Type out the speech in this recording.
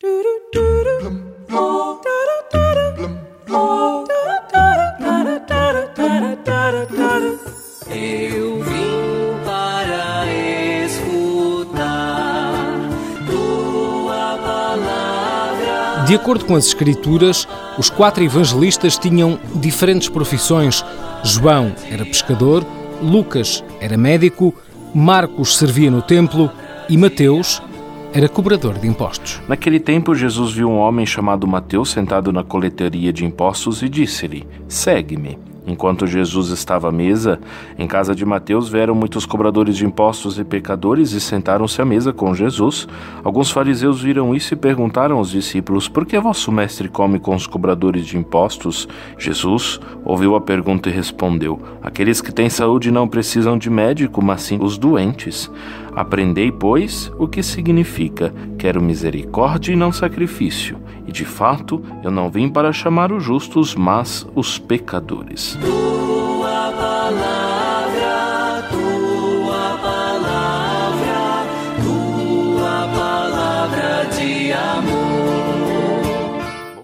Eu vim para escutar tua palavra. De acordo com as Escrituras, os quatro evangelistas tinham diferentes profissões. João era pescador, Lucas era médico, Marcos servia no templo e Mateus era cobrador de impostos. Naquele tempo, Jesus viu um homem chamado Mateus sentado na coleteria de impostos e disse-lhe: Segue-me. Enquanto Jesus estava à mesa, em casa de Mateus vieram muitos cobradores de impostos e pecadores e sentaram-se à mesa com Jesus. Alguns fariseus viram isso e perguntaram aos discípulos: Por que vosso mestre come com os cobradores de impostos? Jesus ouviu a pergunta e respondeu: Aqueles que têm saúde não precisam de médico, mas sim os doentes. Aprendei, pois, o que significa: quero misericórdia e não sacrifício. E de fato, eu não vim para chamar os justos, mas os pecadores. Tua palavra,